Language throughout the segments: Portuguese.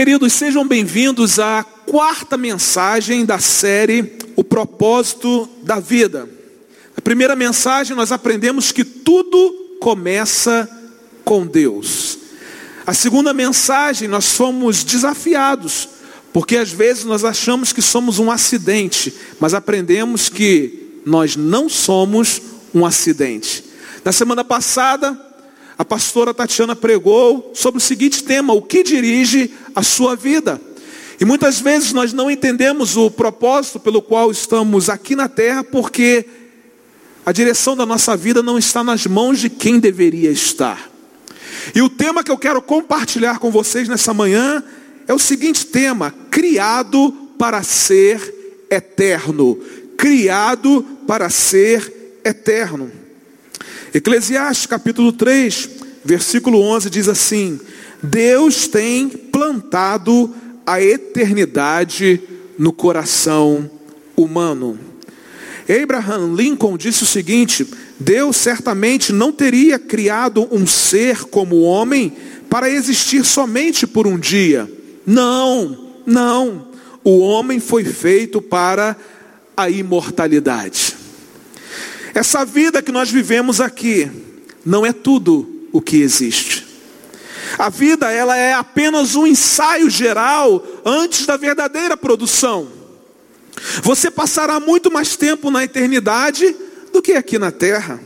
Queridos, sejam bem-vindos à quarta mensagem da série O Propósito da Vida. A primeira mensagem nós aprendemos que tudo começa com Deus. A segunda mensagem nós fomos desafiados, porque às vezes nós achamos que somos um acidente, mas aprendemos que nós não somos um acidente. Na semana passada, a pastora Tatiana pregou sobre o seguinte tema: o que dirige a sua vida? E muitas vezes nós não entendemos o propósito pelo qual estamos aqui na terra, porque a direção da nossa vida não está nas mãos de quem deveria estar. E o tema que eu quero compartilhar com vocês nessa manhã é o seguinte tema: criado para ser eterno. Criado para ser eterno. Eclesiastes capítulo 3, versículo 11 diz assim: Deus tem plantado a eternidade no coração humano. Abraham Lincoln disse o seguinte: Deus certamente não teria criado um ser como o homem para existir somente por um dia. Não, não. O homem foi feito para a imortalidade. Essa vida que nós vivemos aqui não é tudo o que existe. A vida ela é apenas um ensaio geral antes da verdadeira produção. Você passará muito mais tempo na eternidade do que aqui na terra.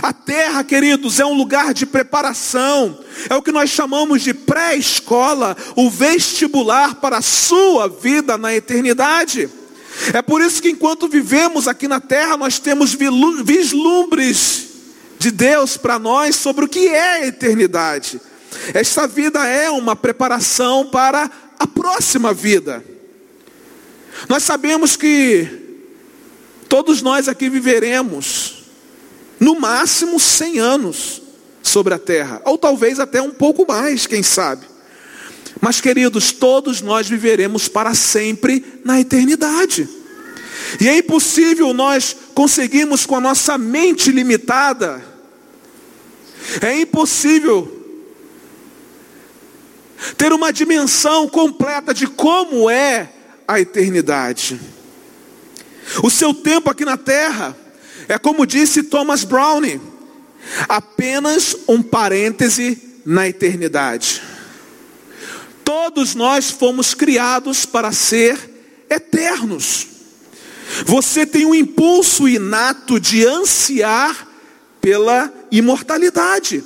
A terra, queridos, é um lugar de preparação, é o que nós chamamos de pré-escola, o vestibular para a sua vida na eternidade. É por isso que enquanto vivemos aqui na terra, nós temos vislumbres de Deus para nós sobre o que é a eternidade. Esta vida é uma preparação para a próxima vida. Nós sabemos que todos nós aqui viveremos no máximo 100 anos sobre a terra, ou talvez até um pouco mais, quem sabe. Mas, queridos, todos nós viveremos para sempre na eternidade. E é impossível nós conseguirmos com a nossa mente limitada, é impossível ter uma dimensão completa de como é a eternidade. O seu tempo aqui na terra é como disse Thomas Browne, apenas um parêntese na eternidade. Todos nós fomos criados para ser eternos. Você tem um impulso inato de ansiar pela imortalidade.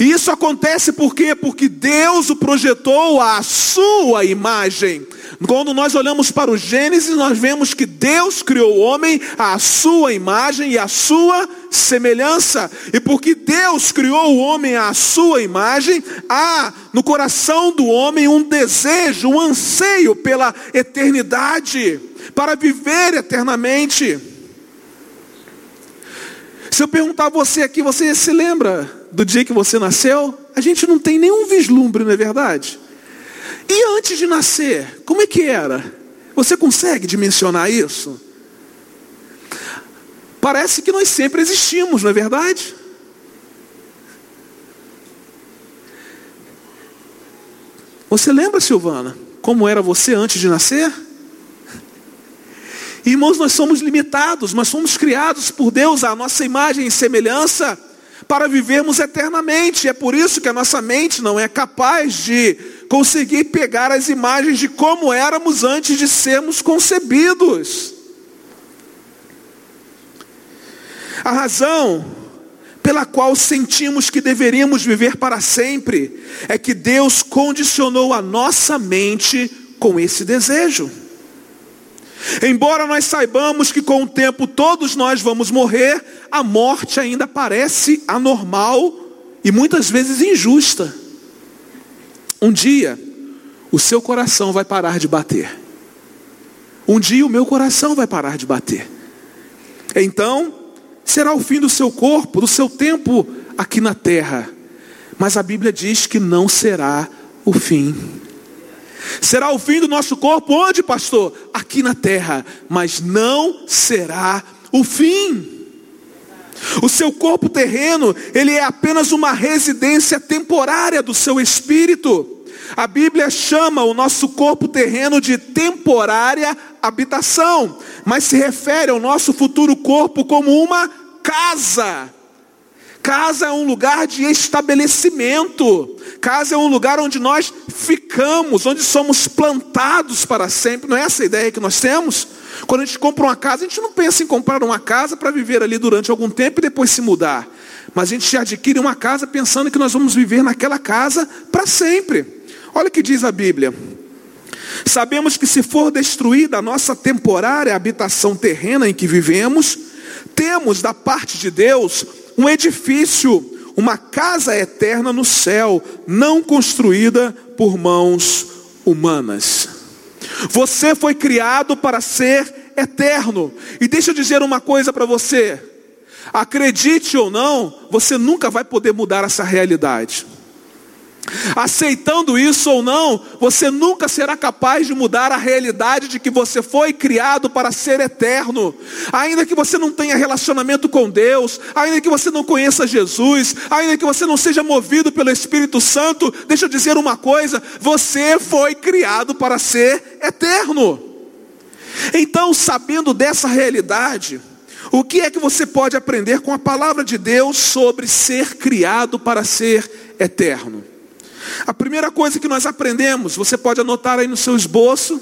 E isso acontece por quê? Porque Deus o projetou à sua imagem. Quando nós olhamos para o Gênesis, nós vemos que Deus criou o homem à sua imagem e à sua semelhança. E porque Deus criou o homem à sua imagem, há no coração do homem um desejo, um anseio pela eternidade, para viver eternamente. Se eu perguntar a você aqui, você se lembra do dia que você nasceu? A gente não tem nenhum vislumbre, não é verdade? E antes de nascer, como é que era? Você consegue dimensionar isso? Parece que nós sempre existimos, não é verdade? Você lembra, Silvana, como era você antes de nascer? Irmãos, nós somos limitados, mas somos criados por Deus à nossa imagem e semelhança para vivermos eternamente. É por isso que a nossa mente não é capaz de conseguir pegar as imagens de como éramos antes de sermos concebidos. A razão pela qual sentimos que deveríamos viver para sempre é que Deus condicionou a nossa mente com esse desejo. Embora nós saibamos que com o tempo todos nós vamos morrer, a morte ainda parece anormal e muitas vezes injusta. Um dia, o seu coração vai parar de bater. Um dia, o meu coração vai parar de bater. Então, será o fim do seu corpo, do seu tempo aqui na terra. Mas a Bíblia diz que não será o fim. Será o fim do nosso corpo onde, pastor? Aqui na terra, mas não será o fim. O seu corpo terreno, ele é apenas uma residência temporária do seu espírito. A Bíblia chama o nosso corpo terreno de temporária habitação, mas se refere ao nosso futuro corpo como uma casa. Casa é um lugar de estabelecimento. Casa é um lugar onde nós ficamos, onde somos plantados para sempre. Não é essa a ideia que nós temos? Quando a gente compra uma casa, a gente não pensa em comprar uma casa para viver ali durante algum tempo e depois se mudar. Mas a gente adquire uma casa pensando que nós vamos viver naquela casa para sempre. Olha o que diz a Bíblia. Sabemos que se for destruída a nossa temporária habitação terrena em que vivemos, temos da parte de Deus um edifício, uma casa eterna no céu, não construída por mãos humanas. Você foi criado para ser eterno. E deixa eu dizer uma coisa para você. Acredite ou não, você nunca vai poder mudar essa realidade. Aceitando isso ou não, você nunca será capaz de mudar a realidade de que você foi criado para ser eterno. Ainda que você não tenha relacionamento com Deus, ainda que você não conheça Jesus, ainda que você não seja movido pelo Espírito Santo, deixa eu dizer uma coisa: você foi criado para ser eterno. Então, sabendo dessa realidade, o que é que você pode aprender com a palavra de Deus sobre ser criado para ser eterno? A primeira coisa que nós aprendemos, você pode anotar aí no seu esboço.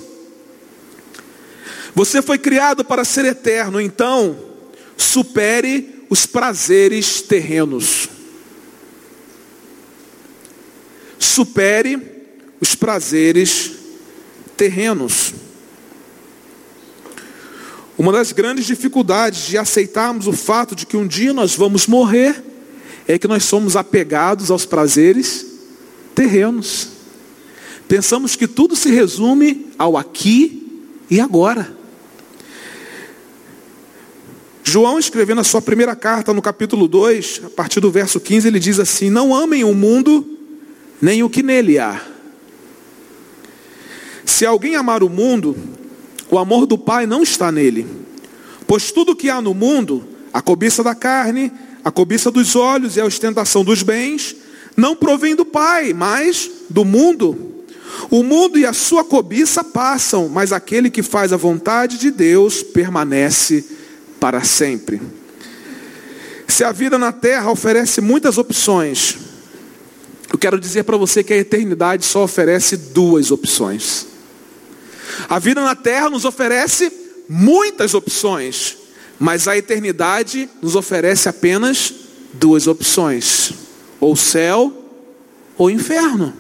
Você foi criado para ser eterno, então supere os prazeres terrenos. Supere os prazeres terrenos. Uma das grandes dificuldades de aceitarmos o fato de que um dia nós vamos morrer é que nós somos apegados aos prazeres terrenos. Pensamos que tudo se resume ao aqui e agora. João, escrevendo a sua primeira carta no capítulo 2, a partir do verso 15, ele diz assim: Não amem o mundo, nem o que nele há. Se alguém amar o mundo, o amor do Pai não está nele. Pois tudo que há no mundo, a cobiça da carne, a cobiça dos olhos e a ostentação dos bens, não provém do Pai, mas do mundo. O mundo e a sua cobiça passam, mas aquele que faz a vontade de Deus permanece para sempre. Se a vida na terra oferece muitas opções, eu quero dizer para você que a eternidade só oferece duas opções. A vida na terra nos oferece muitas opções, mas a eternidade nos oferece apenas duas opções ou céu ou inferno.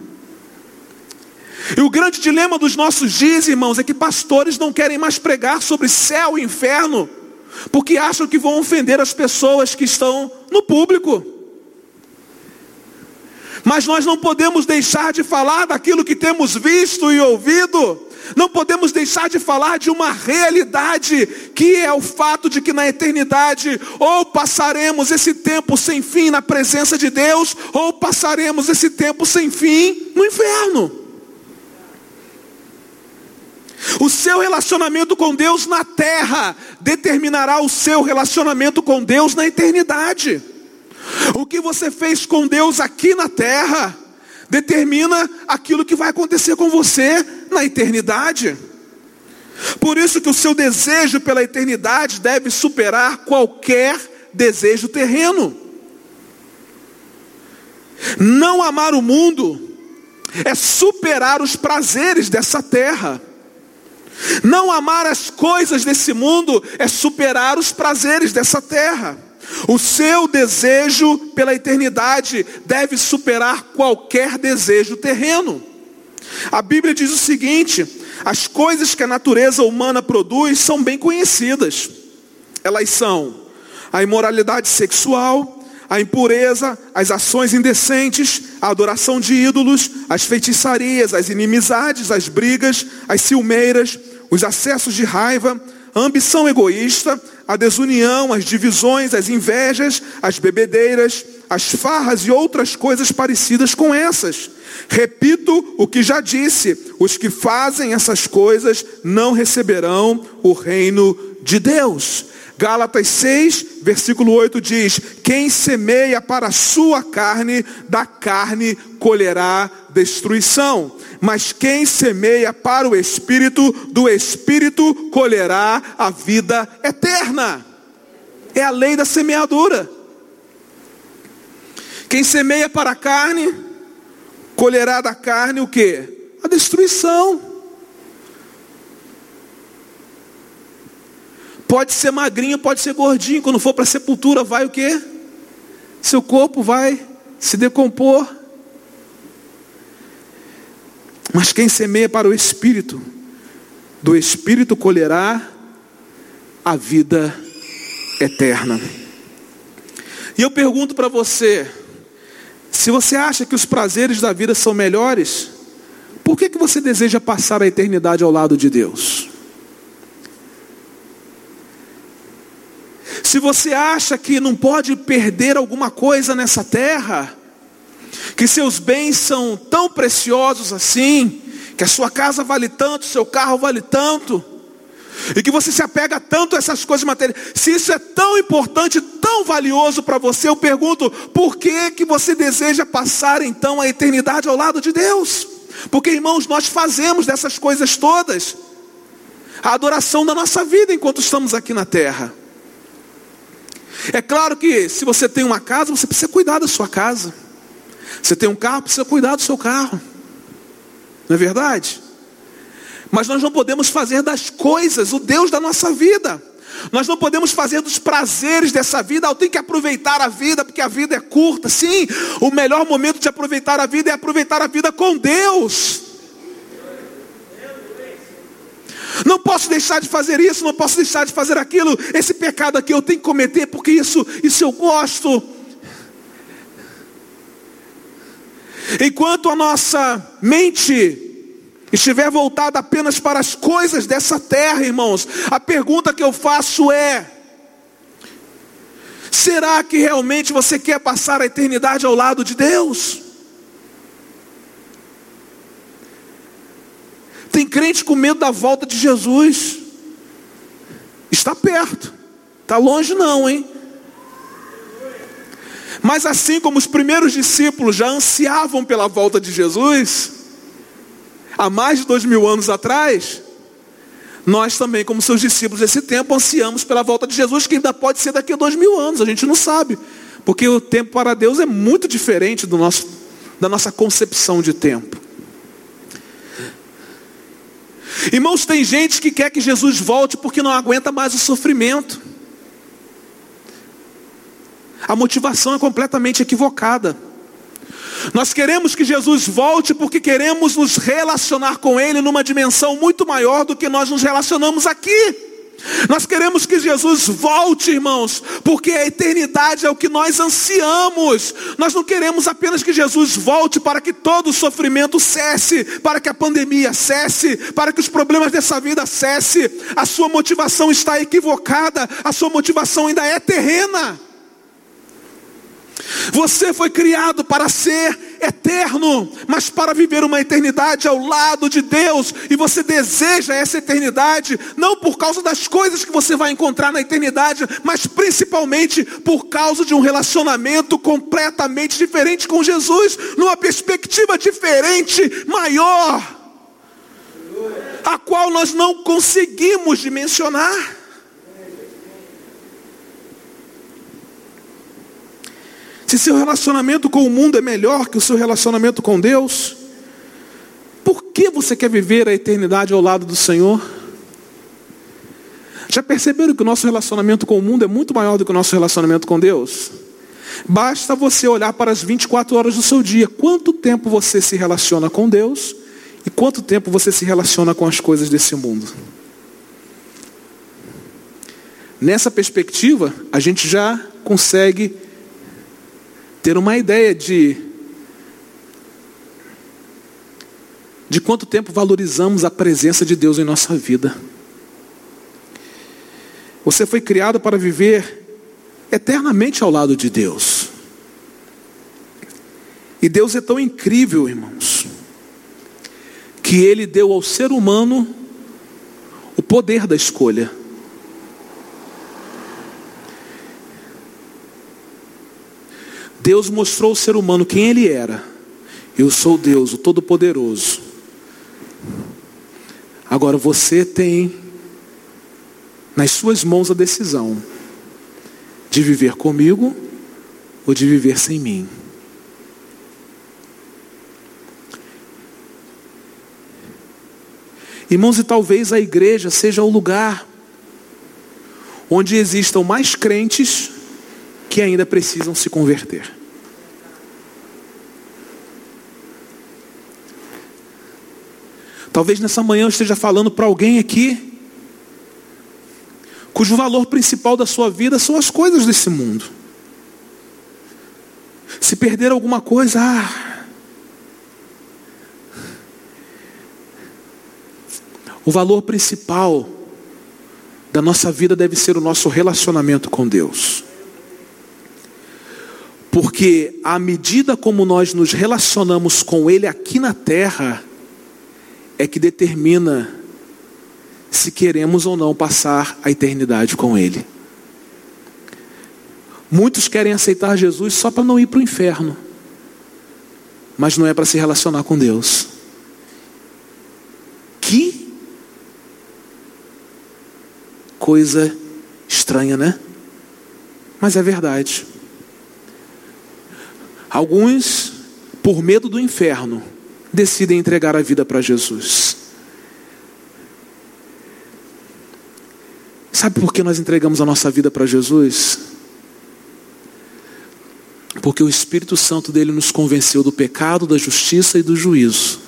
E o grande dilema dos nossos dias, irmãos, é que pastores não querem mais pregar sobre céu e inferno, porque acham que vão ofender as pessoas que estão no público. Mas nós não podemos deixar de falar daquilo que temos visto e ouvido, não podemos deixar de falar de uma realidade, que é o fato de que na eternidade, ou passaremos esse tempo sem fim na presença de Deus, ou passaremos esse tempo sem fim no inferno. O seu relacionamento com Deus na terra determinará o seu relacionamento com Deus na eternidade. O que você fez com Deus aqui na terra determina aquilo que vai acontecer com você na eternidade. Por isso que o seu desejo pela eternidade deve superar qualquer desejo terreno. Não amar o mundo é superar os prazeres dessa terra. Não amar as coisas desse mundo é superar os prazeres dessa terra. O seu desejo pela eternidade deve superar qualquer desejo terreno. A Bíblia diz o seguinte: as coisas que a natureza humana produz são bem conhecidas. Elas são a imoralidade sexual, a impureza, as ações indecentes, a adoração de ídolos, as feitiçarias, as inimizades, as brigas, as ciumeiras, os acessos de raiva, a ambição egoísta, a desunião, as divisões, as invejas, as bebedeiras, as farras e outras coisas parecidas com essas. Repito o que já disse: os que fazem essas coisas não receberão o reino de Deus. Gálatas 6, versículo 8 diz: Quem semeia para a sua carne, da carne colherá destruição. Mas quem semeia para o espírito, do espírito colherá a vida eterna. É a lei da semeadura. Quem semeia para a carne, colherá da carne o que? A destruição. Pode ser magrinho, pode ser gordinho. Quando for para a sepultura, vai o quê? Seu corpo vai se decompor. Mas quem semeia para o Espírito, do Espírito colherá a vida eterna. E eu pergunto para você, se você acha que os prazeres da vida são melhores, por que, que você deseja passar a eternidade ao lado de Deus? Se você acha que não pode perder alguma coisa nessa terra, que seus bens são tão preciosos assim, que a sua casa vale tanto, seu carro vale tanto, e que você se apega tanto a essas coisas materiais, se isso é tão importante, tão valioso para você, eu pergunto, por que que você deseja passar então a eternidade ao lado de Deus? Porque irmãos, nós fazemos dessas coisas todas a adoração da nossa vida enquanto estamos aqui na terra. É claro que se você tem uma casa, você precisa cuidar da sua casa. Você tem um carro, precisa cuidar do seu carro. Não é verdade? Mas nós não podemos fazer das coisas o Deus da nossa vida. Nós não podemos fazer dos prazeres dessa vida, eu tenho que aproveitar a vida, porque a vida é curta. Sim, o melhor momento de aproveitar a vida é aproveitar a vida com Deus. Não posso deixar de fazer isso, não posso deixar de fazer aquilo. Esse pecado aqui eu tenho que cometer porque isso, isso eu gosto. Enquanto a nossa mente estiver voltada apenas para as coisas dessa terra, irmãos, a pergunta que eu faço é: será que realmente você quer passar a eternidade ao lado de Deus? Tem crente com medo da volta de Jesus. Está perto. Está longe não, hein? Mas assim como os primeiros discípulos já ansiavam pela volta de Jesus, há mais de dois mil anos atrás, nós também, como seus discípulos desse tempo, ansiamos pela volta de Jesus, que ainda pode ser daqui a dois mil anos, a gente não sabe, porque o tempo para Deus é muito diferente do nosso, da nossa concepção de tempo. Irmãos, tem gente que quer que Jesus volte porque não aguenta mais o sofrimento. A motivação é completamente equivocada. Nós queremos que Jesus volte porque queremos nos relacionar com Ele numa dimensão muito maior do que nós nos relacionamos aqui. Nós queremos que Jesus volte, irmãos, porque a eternidade é o que nós ansiamos. Nós não queremos apenas que Jesus volte para que todo o sofrimento cesse, para que a pandemia cesse, para que os problemas dessa vida cesse. A sua motivação está equivocada, a sua motivação ainda é terrena. Você foi criado para ser eterno, mas para viver uma eternidade ao lado de Deus, e você deseja essa eternidade, não por causa das coisas que você vai encontrar na eternidade, mas principalmente por causa de um relacionamento completamente diferente com Jesus, numa perspectiva diferente, maior, a qual nós não conseguimos dimensionar. Se seu relacionamento com o mundo é melhor que o seu relacionamento com Deus, por que você quer viver a eternidade ao lado do Senhor? Já perceberam que o nosso relacionamento com o mundo é muito maior do que o nosso relacionamento com Deus? Basta você olhar para as 24 horas do seu dia. Quanto tempo você se relaciona com Deus e quanto tempo você se relaciona com as coisas desse mundo? Nessa perspectiva, a gente já consegue ter uma ideia de de quanto tempo valorizamos a presença de Deus em nossa vida. Você foi criado para viver eternamente ao lado de Deus. E Deus é tão incrível, irmãos, que Ele deu ao ser humano o poder da escolha. Deus mostrou ao ser humano quem ele era. Eu sou Deus, o Todo-Poderoso. Agora você tem nas suas mãos a decisão de viver comigo ou de viver sem mim. Irmãos, e talvez a igreja seja o lugar onde existam mais crentes que ainda precisam se converter. Talvez nessa manhã eu esteja falando para alguém aqui cujo valor principal da sua vida são as coisas desse mundo. Se perder alguma coisa, ah, o valor principal da nossa vida deve ser o nosso relacionamento com Deus. Porque à medida como nós nos relacionamos com Ele aqui na terra, é que determina se queremos ou não passar a eternidade com Ele. Muitos querem aceitar Jesus só para não ir para o inferno, mas não é para se relacionar com Deus. Que coisa estranha, né? Mas é verdade. Alguns, por medo do inferno, decidem entregar a vida para Jesus. Sabe por que nós entregamos a nossa vida para Jesus? Porque o Espírito Santo dele nos convenceu do pecado, da justiça e do juízo.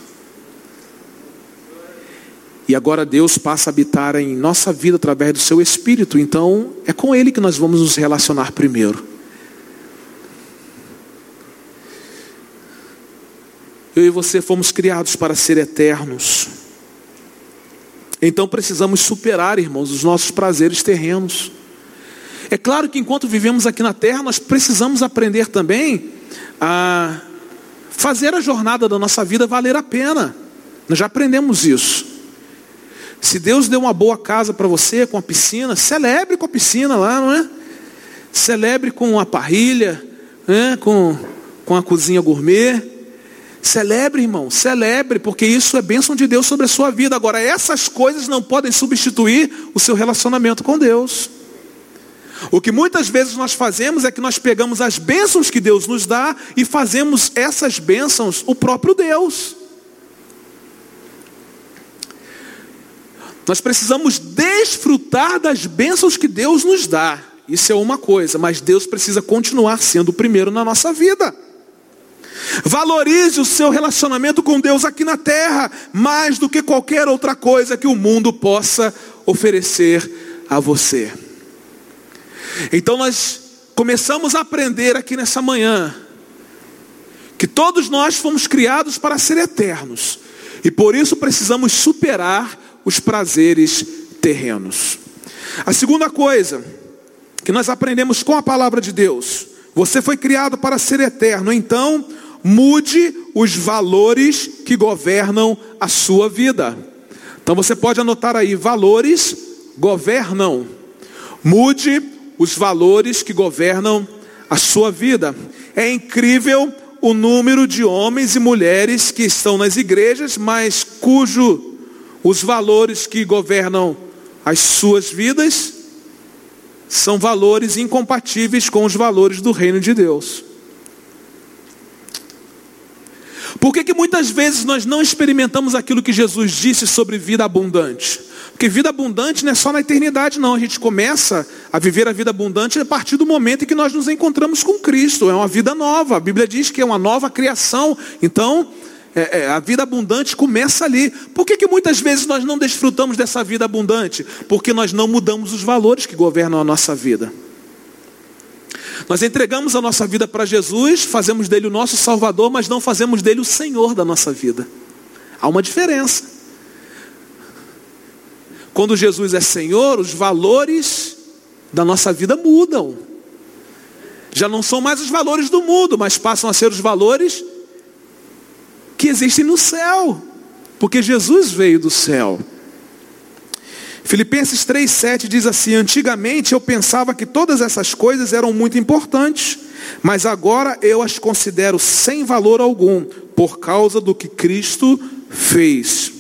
E agora Deus passa a habitar em nossa vida através do seu Espírito, então é com Ele que nós vamos nos relacionar primeiro. Eu e você fomos criados para ser eternos. Então precisamos superar, irmãos, os nossos prazeres terrenos. É claro que enquanto vivemos aqui na terra, nós precisamos aprender também a fazer a jornada da nossa vida valer a pena. Nós já aprendemos isso. Se Deus deu uma boa casa para você, com a piscina, celebre com a piscina lá, não é? Celebre com a parrilha, né? com, com a cozinha gourmet. Celebre, irmão, celebre, porque isso é bênção de Deus sobre a sua vida. Agora, essas coisas não podem substituir o seu relacionamento com Deus. O que muitas vezes nós fazemos é que nós pegamos as bênçãos que Deus nos dá e fazemos essas bênçãos o próprio Deus. Nós precisamos desfrutar das bênçãos que Deus nos dá. Isso é uma coisa, mas Deus precisa continuar sendo o primeiro na nossa vida. Valorize o seu relacionamento com Deus aqui na terra, mais do que qualquer outra coisa que o mundo possa oferecer a você. Então nós começamos a aprender aqui nessa manhã que todos nós fomos criados para ser eternos e por isso precisamos superar os prazeres terrenos. A segunda coisa que nós aprendemos com a palavra de Deus, você foi criado para ser eterno, então mude os valores que governam a sua vida. Então você pode anotar aí: valores governam. Mude os valores que governam a sua vida. É incrível o número de homens e mulheres que estão nas igrejas, mas cujo os valores que governam as suas vidas são valores incompatíveis com os valores do reino de Deus. Por que, que muitas vezes nós não experimentamos aquilo que Jesus disse sobre vida abundante? Porque vida abundante não é só na eternidade, não. A gente começa a viver a vida abundante a partir do momento em que nós nos encontramos com Cristo. É uma vida nova. A Bíblia diz que é uma nova criação. Então, é, é, a vida abundante começa ali. Por que, que muitas vezes nós não desfrutamos dessa vida abundante? Porque nós não mudamos os valores que governam a nossa vida. Nós entregamos a nossa vida para Jesus, fazemos dele o nosso Salvador, mas não fazemos dele o Senhor da nossa vida. Há uma diferença. Quando Jesus é Senhor, os valores da nossa vida mudam. Já não são mais os valores do mundo, mas passam a ser os valores que existem no céu, porque Jesus veio do céu. Filipenses 3,7 diz assim: Antigamente eu pensava que todas essas coisas eram muito importantes, Mas agora eu as considero sem valor algum, por causa do que Cristo fez.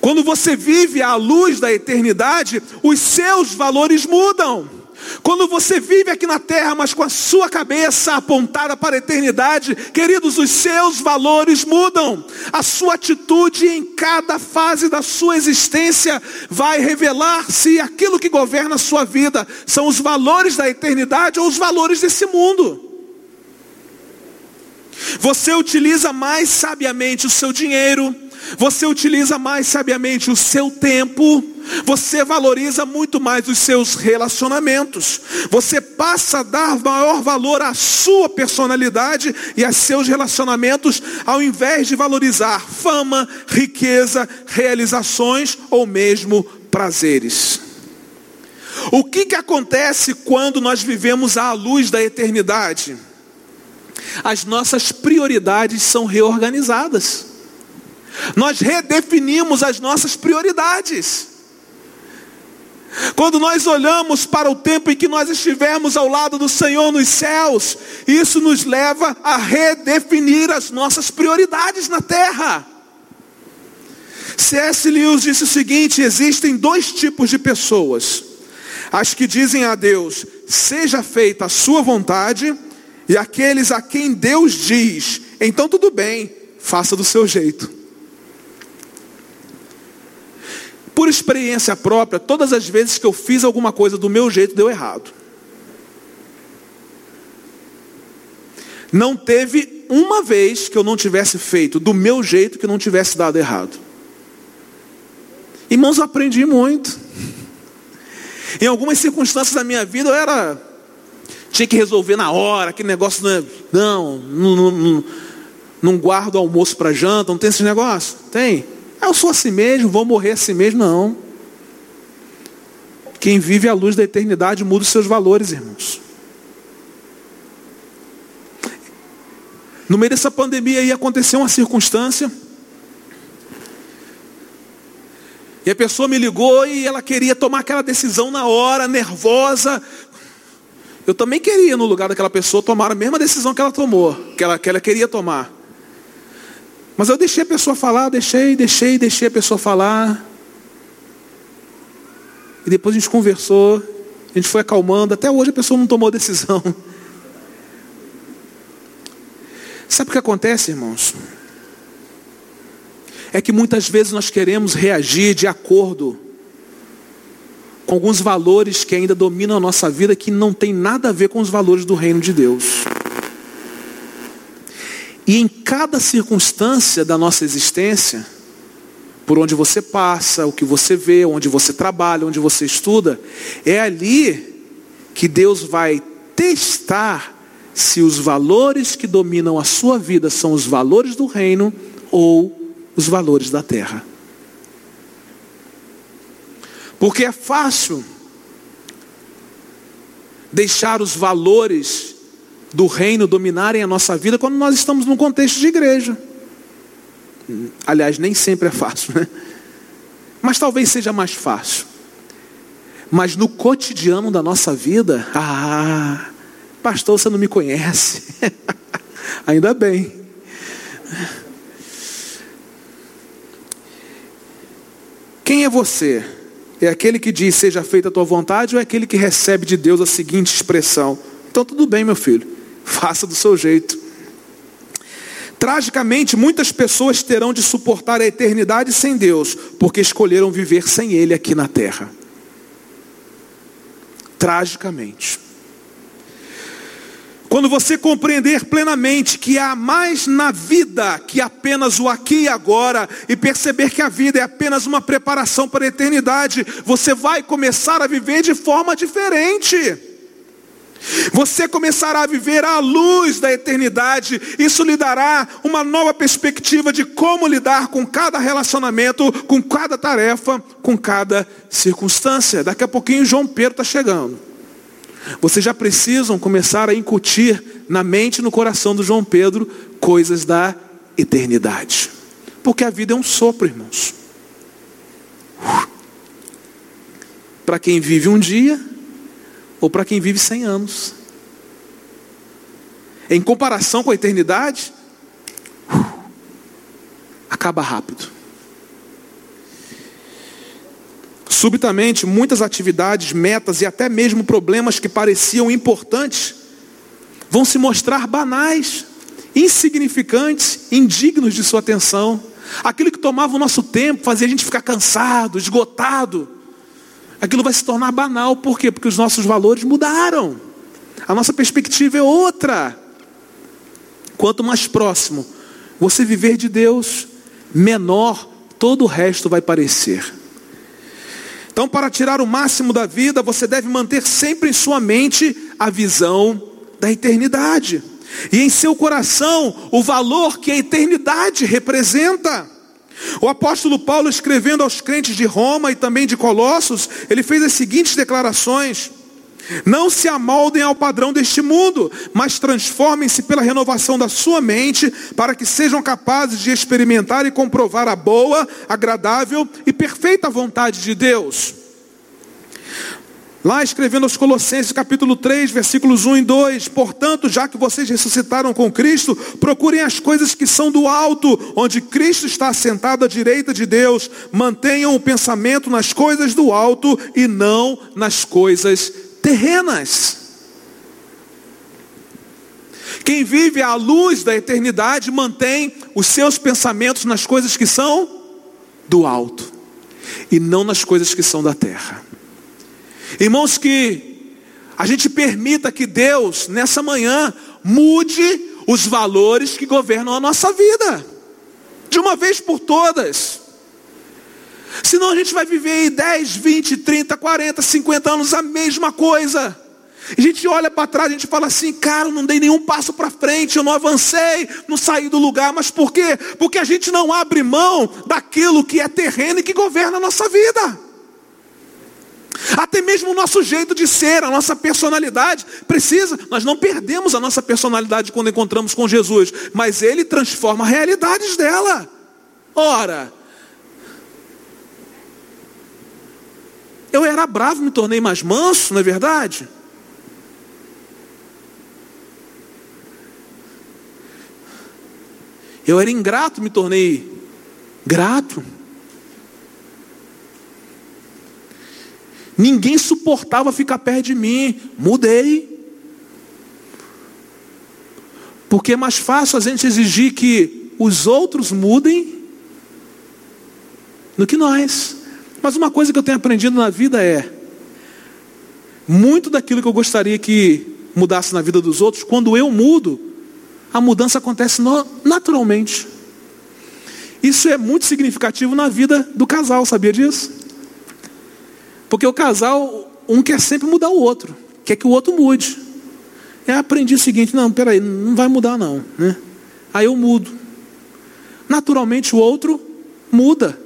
Quando você vive à luz da eternidade, os seus valores mudam. Quando você vive aqui na terra, mas com a sua cabeça apontada para a eternidade, queridos, os seus valores mudam. A sua atitude em cada fase da sua existência vai revelar se aquilo que governa a sua vida são os valores da eternidade ou os valores desse mundo. Você utiliza mais sabiamente o seu dinheiro, você utiliza mais sabiamente o seu tempo, você valoriza muito mais os seus relacionamentos, você passa a dar maior valor à sua personalidade e a seus relacionamentos, ao invés de valorizar fama, riqueza, realizações ou mesmo prazeres. O que, que acontece quando nós vivemos à luz da eternidade? As nossas prioridades são reorganizadas. Nós redefinimos as nossas prioridades. Quando nós olhamos para o tempo em que nós estivermos ao lado do Senhor nos céus, isso nos leva a redefinir as nossas prioridades na terra. C.S. Lewis disse o seguinte: existem dois tipos de pessoas: as que dizem a Deus, seja feita a sua vontade, e aqueles a quem Deus diz, então tudo bem, faça do seu jeito. Por experiência própria, todas as vezes que eu fiz alguma coisa do meu jeito, deu errado. Não teve uma vez que eu não tivesse feito do meu jeito que não tivesse dado errado. Irmãos, aprendi muito. Em algumas circunstâncias da minha vida eu era. Tinha que resolver na hora, aquele negócio. É, não, não, não, não, não guardo almoço para janta, não tem esse negócio? Tem. Ah, eu sou assim mesmo, vou morrer assim mesmo. Não. Quem vive à luz da eternidade muda os seus valores, irmãos. No meio dessa pandemia aí aconteceu uma circunstância. E a pessoa me ligou e ela queria tomar aquela decisão na hora, nervosa. Eu também queria, no lugar daquela pessoa, tomar a mesma decisão que ela tomou, que ela, que ela queria tomar. Mas eu deixei a pessoa falar, deixei, deixei, deixei a pessoa falar. E depois a gente conversou, a gente foi acalmando, até hoje a pessoa não tomou decisão. Sabe o que acontece, irmãos? É que muitas vezes nós queremos reagir de acordo com alguns valores que ainda dominam a nossa vida que não tem nada a ver com os valores do reino de Deus. E em cada circunstância da nossa existência, por onde você passa, o que você vê, onde você trabalha, onde você estuda, é ali que Deus vai testar se os valores que dominam a sua vida são os valores do reino ou os valores da terra. Porque é fácil deixar os valores do reino dominarem a nossa vida quando nós estamos num contexto de igreja. Aliás, nem sempre é fácil, né? Mas talvez seja mais fácil. Mas no cotidiano da nossa vida, ah, pastor, você não me conhece. Ainda bem. Quem é você? É aquele que diz seja feita a tua vontade ou é aquele que recebe de Deus a seguinte expressão? Então tudo bem, meu filho. Faça do seu jeito. Tragicamente, muitas pessoas terão de suportar a eternidade sem Deus, porque escolheram viver sem Ele aqui na terra. Tragicamente. Quando você compreender plenamente que há mais na vida que apenas o aqui e agora, e perceber que a vida é apenas uma preparação para a eternidade, você vai começar a viver de forma diferente. Você começará a viver à luz da eternidade. Isso lhe dará uma nova perspectiva de como lidar com cada relacionamento, com cada tarefa, com cada circunstância. Daqui a pouquinho João Pedro está chegando. Vocês já precisam começar a incutir na mente e no coração do João Pedro coisas da eternidade. Porque a vida é um sopro, irmãos. Para quem vive um dia, ou para quem vive 100 anos. em comparação com a eternidade, acaba rápido. Subitamente, muitas atividades, metas e até mesmo problemas que pareciam importantes vão se mostrar banais, insignificantes, indignos de sua atenção. Aquilo que tomava o nosso tempo, fazia a gente ficar cansado, esgotado, aquilo vai se tornar banal. Por quê? Porque os nossos valores mudaram. A nossa perspectiva é outra. Quanto mais próximo você viver de Deus, menor todo o resto vai parecer. Então, para tirar o máximo da vida, você deve manter sempre em sua mente a visão da eternidade. E em seu coração o valor que a eternidade representa. O apóstolo Paulo, escrevendo aos crentes de Roma e também de Colossos, ele fez as seguintes declarações: Não se amoldem ao padrão deste mundo, mas transformem-se pela renovação da sua mente, para que sejam capazes de experimentar e comprovar a boa, agradável e perfeita vontade de Deus. Lá escrevendo aos Colossenses capítulo 3, versículos 1 e 2: Portanto, já que vocês ressuscitaram com Cristo, procurem as coisas que são do alto, onde Cristo está assentado à direita de Deus. Mantenham o pensamento nas coisas do alto e não nas coisas terrenas. Quem vive à luz da eternidade mantém os seus pensamentos nas coisas que são do alto e não nas coisas que são da terra. Irmãos, que a gente permita que Deus, nessa manhã, mude os valores que governam a nossa vida, de uma vez por todas. Senão a gente vai viver aí 10, 20, 30, 40, 50 anos a mesma coisa. A gente olha para trás, a gente fala assim, cara, eu não dei nenhum passo para frente, eu não avancei, não saí do lugar. Mas por quê? Porque a gente não abre mão daquilo que é terreno e que governa a nossa vida. Até mesmo o nosso jeito de ser, a nossa personalidade precisa. Nós não perdemos a nossa personalidade quando encontramos com Jesus, mas Ele transforma realidades dela. Ora, eu era bravo, me tornei mais manso, não é verdade? Eu era ingrato, me tornei grato. Ninguém suportava ficar perto de mim. Mudei. Porque é mais fácil a gente exigir que os outros mudem do que nós. Mas uma coisa que eu tenho aprendido na vida é: muito daquilo que eu gostaria que mudasse na vida dos outros, quando eu mudo, a mudança acontece naturalmente. Isso é muito significativo na vida do casal, sabia disso? Porque o casal, um quer sempre mudar o outro, quer que o outro mude. Eu aprendi o seguinte, não, peraí, não vai mudar não. Né? Aí eu mudo. Naturalmente o outro muda.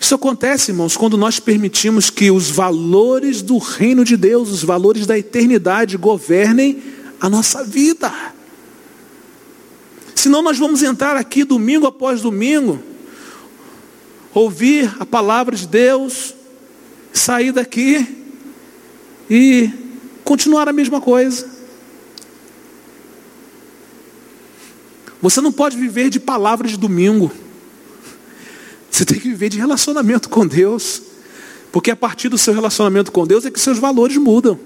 Isso acontece, irmãos, quando nós permitimos que os valores do reino de Deus, os valores da eternidade, governem a nossa vida. Senão nós vamos entrar aqui domingo após domingo, ouvir a palavra de Deus, sair daqui e continuar a mesma coisa. Você não pode viver de palavras de domingo. Você tem que viver de relacionamento com Deus. Porque a partir do seu relacionamento com Deus é que seus valores mudam.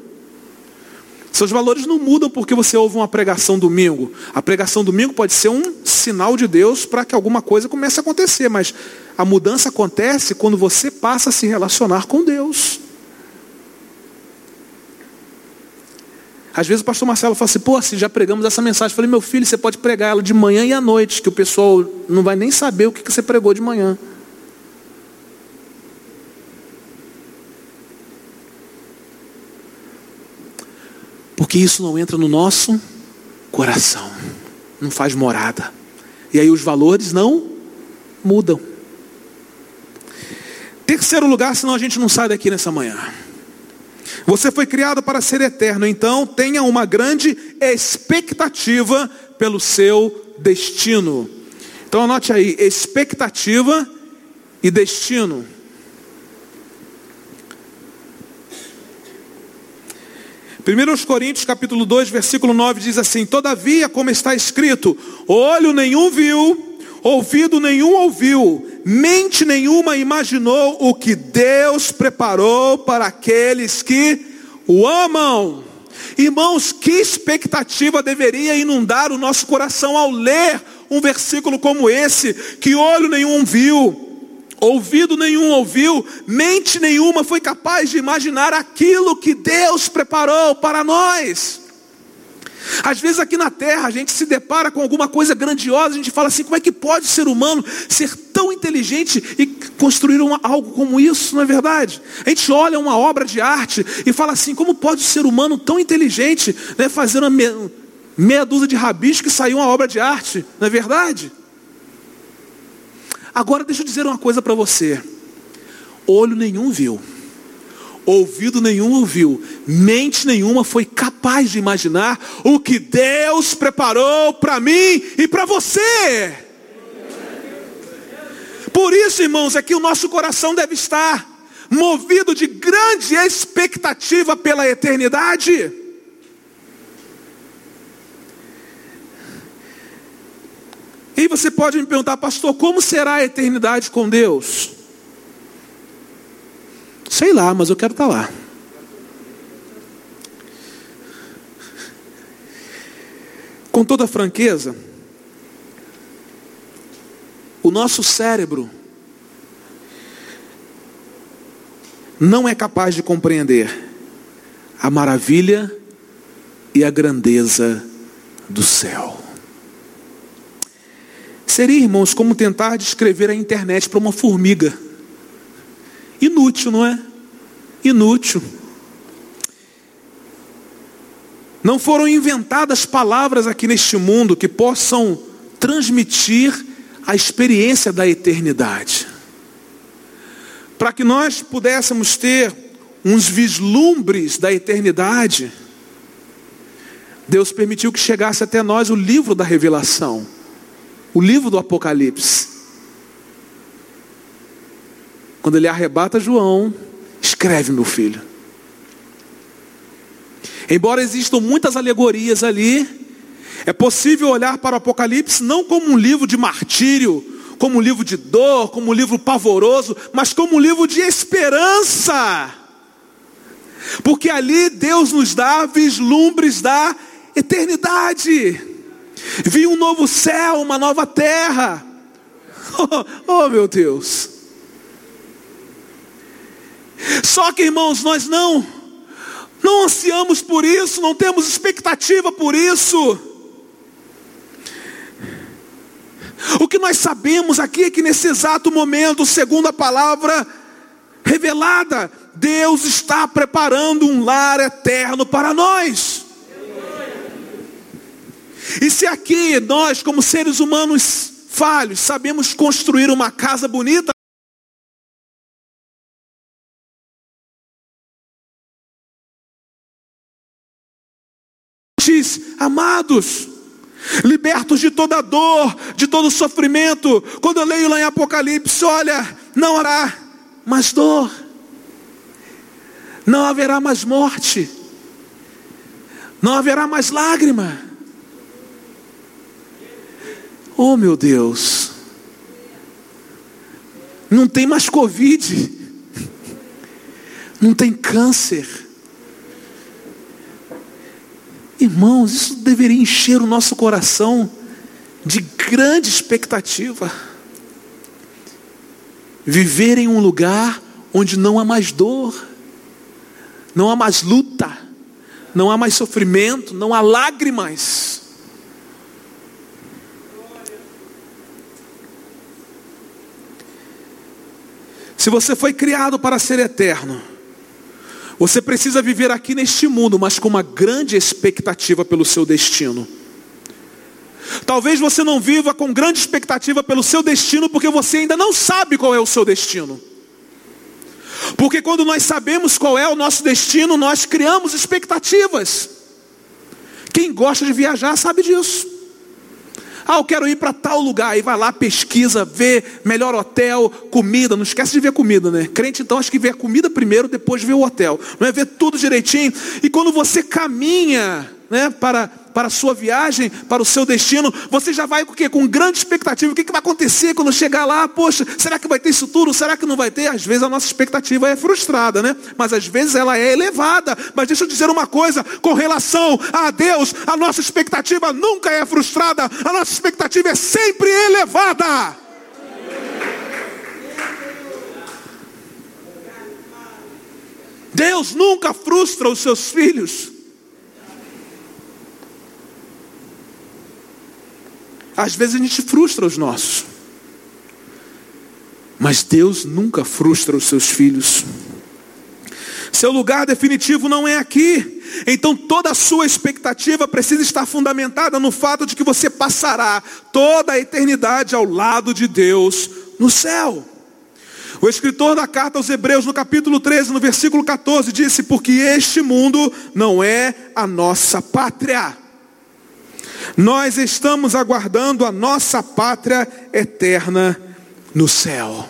Seus valores não mudam porque você ouve uma pregação domingo. A pregação domingo pode ser um sinal de Deus para que alguma coisa comece a acontecer, mas a mudança acontece quando você passa a se relacionar com Deus. Às vezes o pastor Marcelo fala assim, pô, assim, já pregamos essa mensagem. Eu falei, meu filho, você pode pregar ela de manhã e à noite, que o pessoal não vai nem saber o que você pregou de manhã. Porque isso não entra no nosso coração, não faz morada. E aí os valores não mudam. Terceiro lugar, senão a gente não sai daqui nessa manhã. Você foi criado para ser eterno, então tenha uma grande expectativa pelo seu destino. Então anote aí, expectativa e destino. 1 Coríntios capítulo 2, versículo 9 diz assim: Todavia, como está escrito, olho nenhum viu, ouvido nenhum ouviu, mente nenhuma imaginou o que Deus preparou para aqueles que o amam. Irmãos, que expectativa deveria inundar o nosso coração ao ler um versículo como esse, que olho nenhum viu, ouvido nenhum ouviu, mente nenhuma foi capaz de imaginar aquilo que Deus preparou para nós. Às vezes aqui na terra a gente se depara com alguma coisa grandiosa, a gente fala assim: como é que pode o ser humano ser tão inteligente e construir uma, algo como isso, não é verdade? A gente olha uma obra de arte e fala assim: como pode o ser humano tão inteligente né, fazer uma meia, meia dúzia de rabiscos e sair uma obra de arte, não é verdade? Agora deixa eu dizer uma coisa para você: olho nenhum viu, ouvido nenhum ouviu, mente nenhuma foi capaz de imaginar o que Deus preparou para mim e para você. Por isso, irmãos, é que o nosso coração deve estar movido de grande expectativa pela eternidade. E você pode me perguntar, pastor, como será a eternidade com Deus? Sei lá, mas eu quero estar lá. Com toda franqueza, o nosso cérebro não é capaz de compreender a maravilha e a grandeza do céu. Seria, irmãos, como tentar descrever a internet para uma formiga. Inútil, não é? Inútil. Não foram inventadas palavras aqui neste mundo que possam transmitir a experiência da eternidade. Para que nós pudéssemos ter uns vislumbres da eternidade, Deus permitiu que chegasse até nós o livro da revelação o livro do Apocalipse. Quando ele arrebata João, escreve, meu filho. Embora existam muitas alegorias ali, é possível olhar para o Apocalipse não como um livro de martírio, como um livro de dor, como um livro pavoroso, mas como um livro de esperança. Porque ali Deus nos dá vislumbres da eternidade. Vi um novo céu, uma nova terra. Oh, oh, meu Deus. Só que, irmãos, nós não não ansiamos por isso, não temos expectativa por isso. O que nós sabemos aqui é que nesse exato momento, segundo a palavra revelada, Deus está preparando um lar eterno para nós. E se aqui nós, como seres humanos falhos, sabemos construir uma casa bonita, amados, libertos de toda dor, de todo sofrimento. Quando eu leio lá em Apocalipse, olha, não haverá mais dor, não haverá mais morte, não haverá mais lágrima. Oh meu Deus, não tem mais Covid, não tem câncer. Irmãos, isso deveria encher o nosso coração de grande expectativa. Viver em um lugar onde não há mais dor, não há mais luta, não há mais sofrimento, não há lágrimas. Se você foi criado para ser eterno, você precisa viver aqui neste mundo, mas com uma grande expectativa pelo seu destino. Talvez você não viva com grande expectativa pelo seu destino, porque você ainda não sabe qual é o seu destino. Porque quando nós sabemos qual é o nosso destino, nós criamos expectativas. Quem gosta de viajar sabe disso. Ah, eu quero ir para tal lugar. E vai lá, pesquisa, vê melhor hotel, comida. Não esquece de ver comida, né? Crente, então, acho que vê a comida primeiro, depois vê o hotel. Não é ver tudo direitinho. E quando você caminha né, para para a sua viagem, para o seu destino, você já vai com quê? Com grande expectativa. O que, que vai acontecer quando chegar lá? Poxa, será que vai ter isso tudo? Será que não vai ter? Às vezes a nossa expectativa é frustrada, né? Mas às vezes ela é elevada. Mas deixa eu dizer uma coisa: com relação a Deus, a nossa expectativa nunca é frustrada, a nossa expectativa é sempre elevada. Deus nunca frustra os seus filhos. Às vezes a gente frustra os nossos. Mas Deus nunca frustra os seus filhos. Seu lugar definitivo não é aqui. Então toda a sua expectativa precisa estar fundamentada no fato de que você passará toda a eternidade ao lado de Deus no céu. O escritor da carta aos Hebreus, no capítulo 13, no versículo 14, disse: Porque este mundo não é a nossa pátria. Nós estamos aguardando a nossa pátria eterna no céu.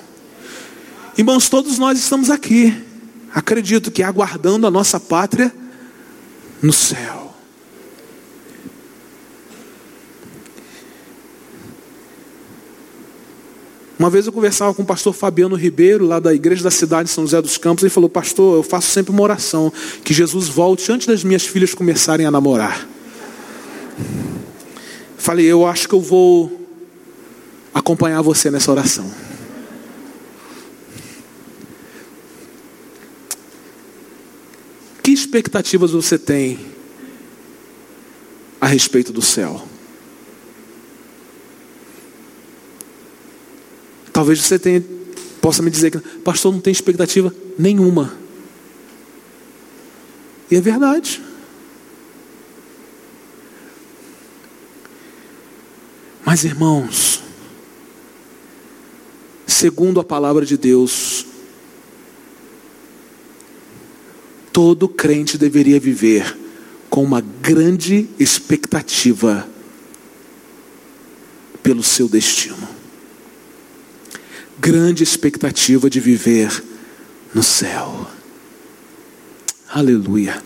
Irmãos, todos nós estamos aqui, acredito que aguardando a nossa pátria no céu. Uma vez eu conversava com o pastor Fabiano Ribeiro, lá da igreja da cidade de São José dos Campos, ele falou: Pastor, eu faço sempre uma oração, que Jesus volte antes das minhas filhas começarem a namorar. Falei, eu acho que eu vou acompanhar você nessa oração. Que expectativas você tem a respeito do céu? Talvez você tenha, possa me dizer que, pastor, não tem expectativa nenhuma. E é verdade. Mas irmãos, segundo a palavra de Deus, todo crente deveria viver com uma grande expectativa pelo seu destino. Grande expectativa de viver no céu. Aleluia.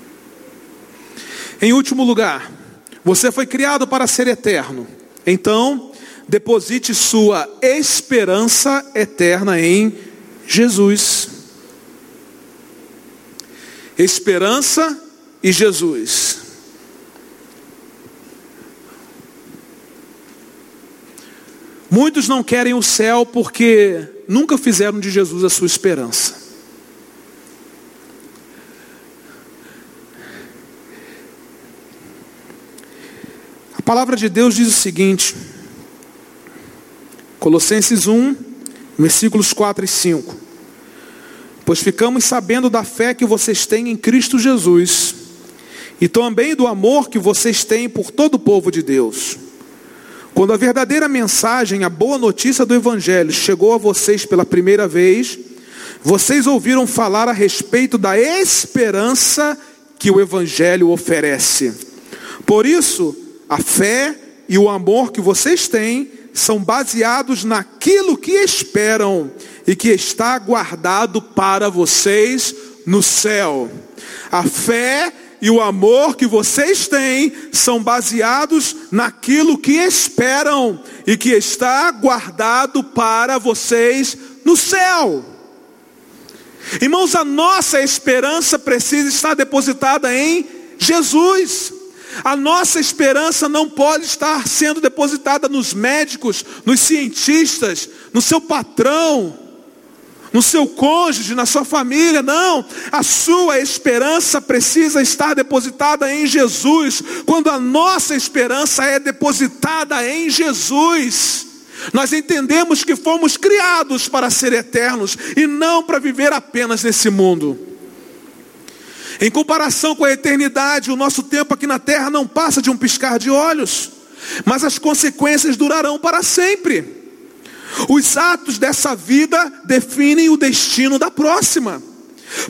Em último lugar, você foi criado para ser eterno. Então, deposite sua esperança eterna em Jesus. Esperança e Jesus. Muitos não querem o céu porque nunca fizeram de Jesus a sua esperança. Palavra de Deus diz o seguinte, Colossenses 1, versículos 4 e 5. Pois ficamos sabendo da fé que vocês têm em Cristo Jesus, e também do amor que vocês têm por todo o povo de Deus. Quando a verdadeira mensagem, a boa notícia do Evangelho chegou a vocês pela primeira vez, vocês ouviram falar a respeito da esperança que o Evangelho oferece. Por isso, a fé e o amor que vocês têm são baseados naquilo que esperam e que está guardado para vocês no céu. A fé e o amor que vocês têm são baseados naquilo que esperam e que está guardado para vocês no céu. Irmãos, a nossa esperança precisa estar depositada em Jesus. A nossa esperança não pode estar sendo depositada nos médicos, nos cientistas, no seu patrão, no seu cônjuge, na sua família, não. A sua esperança precisa estar depositada em Jesus. Quando a nossa esperança é depositada em Jesus, nós entendemos que fomos criados para ser eternos e não para viver apenas nesse mundo. Em comparação com a eternidade, o nosso tempo aqui na terra não passa de um piscar de olhos, mas as consequências durarão para sempre. Os atos dessa vida definem o destino da próxima.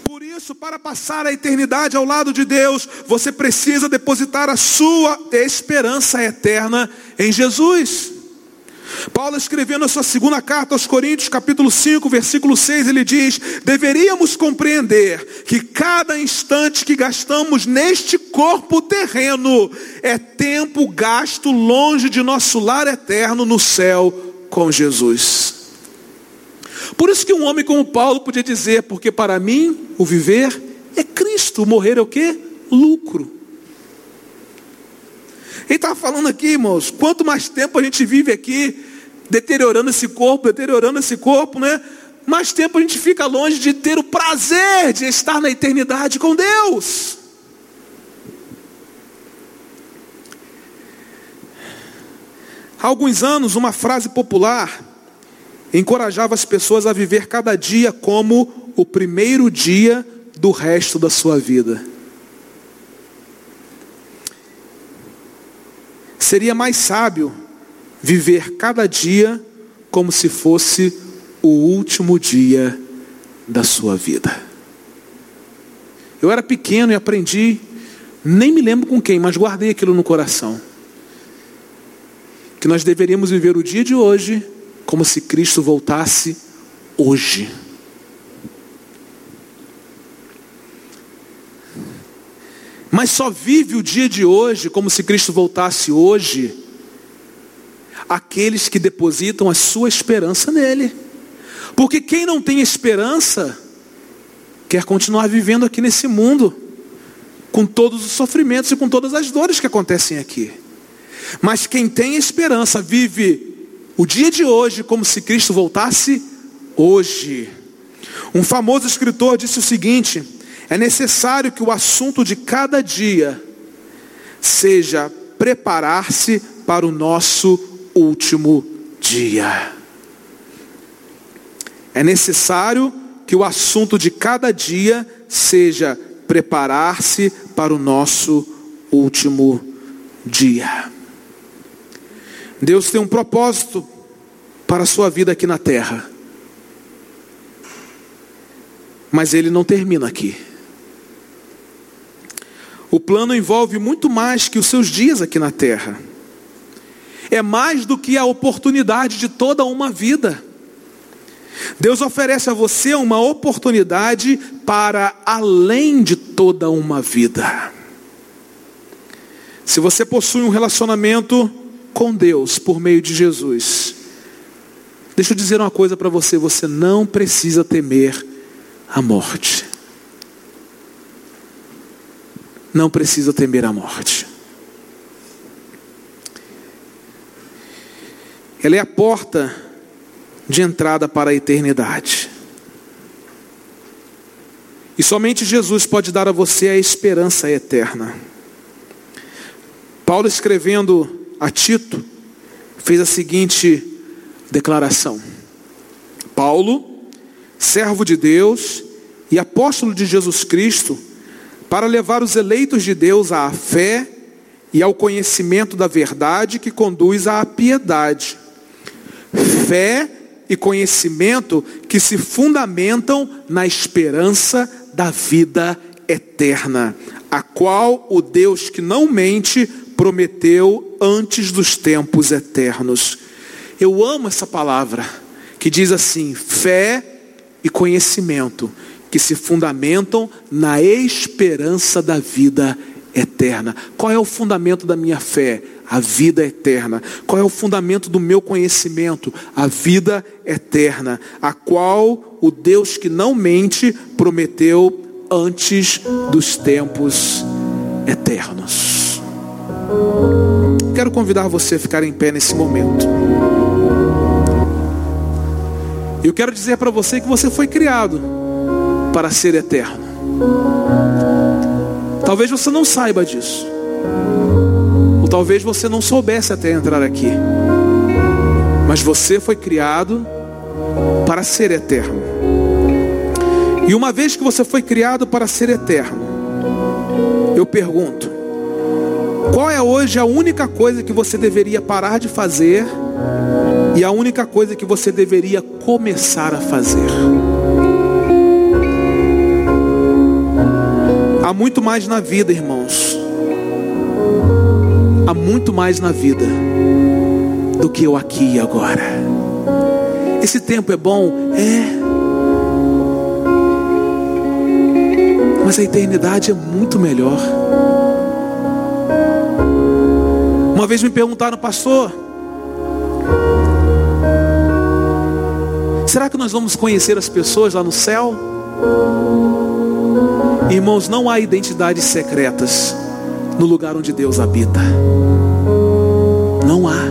Por isso, para passar a eternidade ao lado de Deus, você precisa depositar a sua esperança eterna em Jesus. Paulo escrevendo a sua segunda carta aos Coríntios, capítulo 5, versículo 6, ele diz: Deveríamos compreender que cada instante que gastamos neste corpo terreno é tempo gasto longe de nosso lar eterno no céu com Jesus. Por isso que um homem como Paulo podia dizer, porque para mim o viver é Cristo, morrer é o que? Lucro. Ele estava falando aqui, irmãos, quanto mais tempo a gente vive aqui, deteriorando esse corpo, deteriorando esse corpo, né? Mais tempo a gente fica longe de ter o prazer de estar na eternidade com Deus. Há alguns anos, uma frase popular encorajava as pessoas a viver cada dia como o primeiro dia do resto da sua vida. Seria mais sábio viver cada dia como se fosse o último dia da sua vida. Eu era pequeno e aprendi, nem me lembro com quem, mas guardei aquilo no coração. Que nós deveríamos viver o dia de hoje como se Cristo voltasse hoje. Mas só vive o dia de hoje como se Cristo voltasse hoje aqueles que depositam a sua esperança nele. Porque quem não tem esperança quer continuar vivendo aqui nesse mundo com todos os sofrimentos e com todas as dores que acontecem aqui. Mas quem tem esperança vive o dia de hoje como se Cristo voltasse hoje. Um famoso escritor disse o seguinte: é necessário que o assunto de cada dia seja preparar-se para o nosso último dia. É necessário que o assunto de cada dia seja preparar-se para o nosso último dia. Deus tem um propósito para a sua vida aqui na terra. Mas ele não termina aqui. O plano envolve muito mais que os seus dias aqui na terra. É mais do que a oportunidade de toda uma vida. Deus oferece a você uma oportunidade para além de toda uma vida. Se você possui um relacionamento com Deus por meio de Jesus. Deixa eu dizer uma coisa para você: você não precisa temer a morte. Não precisa temer a morte. Ela é a porta de entrada para a eternidade. E somente Jesus pode dar a você a esperança eterna. Paulo escrevendo a Tito, fez a seguinte declaração: Paulo, servo de Deus e apóstolo de Jesus Cristo, para levar os eleitos de Deus à fé e ao conhecimento da verdade que conduz à piedade. Fé e conhecimento que se fundamentam na esperança da vida eterna, a qual o Deus que não mente prometeu antes dos tempos eternos. Eu amo essa palavra que diz assim: fé e conhecimento que se fundamentam na esperança da vida eterna. Qual é o fundamento da minha fé? A vida eterna. Qual é o fundamento do meu conhecimento? A vida eterna, a qual o Deus que não mente prometeu antes dos tempos eternos. Quero convidar você a ficar em pé nesse momento. Eu quero dizer para você que você foi criado para ser eterno. Talvez você não saiba disso. Ou talvez você não soubesse até entrar aqui. Mas você foi criado para ser eterno. E uma vez que você foi criado para ser eterno, eu pergunto: qual é hoje a única coisa que você deveria parar de fazer e a única coisa que você deveria começar a fazer? Há muito mais na vida, irmãos. Há muito mais na vida do que eu aqui e agora. Esse tempo é bom? É. Mas a eternidade é muito melhor. Uma vez me perguntaram, pastor, será que nós vamos conhecer as pessoas lá no céu? Irmãos, não há identidades secretas no lugar onde Deus habita. Não há.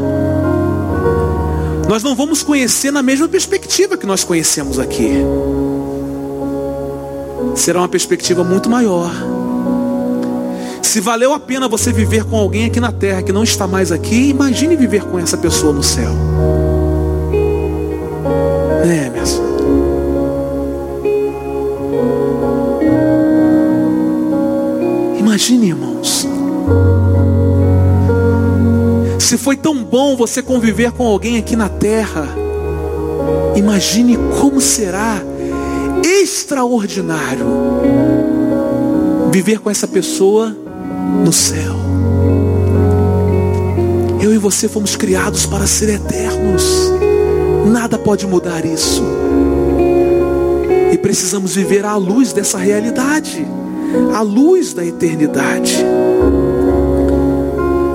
Nós não vamos conhecer na mesma perspectiva que nós conhecemos aqui. Será uma perspectiva muito maior. Se valeu a pena você viver com alguém aqui na terra que não está mais aqui, imagine viver com essa pessoa no céu. É, mesmo. Imagine, irmãos. Se foi tão bom você conviver com alguém aqui na terra, imagine como será extraordinário viver com essa pessoa no céu. Eu e você fomos criados para ser eternos. Nada pode mudar isso. E precisamos viver à luz dessa realidade, à luz da eternidade.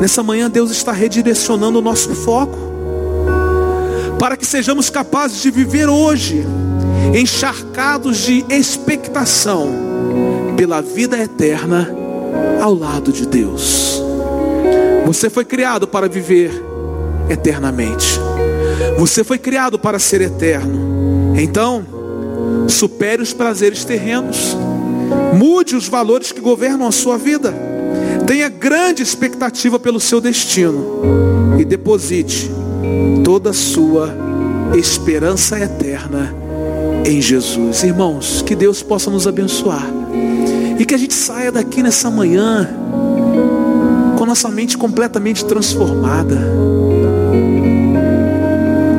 Nessa manhã, Deus está redirecionando o nosso foco, para que sejamos capazes de viver hoje, encharcados de expectação pela vida eterna ao lado de Deus. Você foi criado para viver eternamente. Você foi criado para ser eterno. Então, supere os prazeres terrenos. Mude os valores que governam a sua vida. Tenha grande expectativa pelo seu destino e deposite toda a sua esperança eterna em Jesus. Irmãos, que Deus possa nos abençoar. E que a gente saia daqui nessa manhã com nossa mente completamente transformada.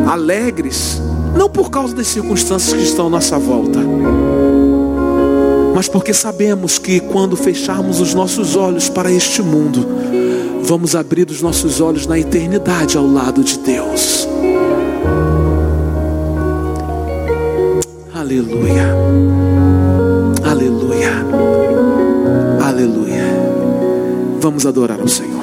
Alegres, não por causa das circunstâncias que estão à nossa volta, mas porque sabemos que quando fecharmos os nossos olhos para este mundo, vamos abrir os nossos olhos na eternidade ao lado de Deus. Aleluia. Aleluia. Vamos adorar ao Senhor.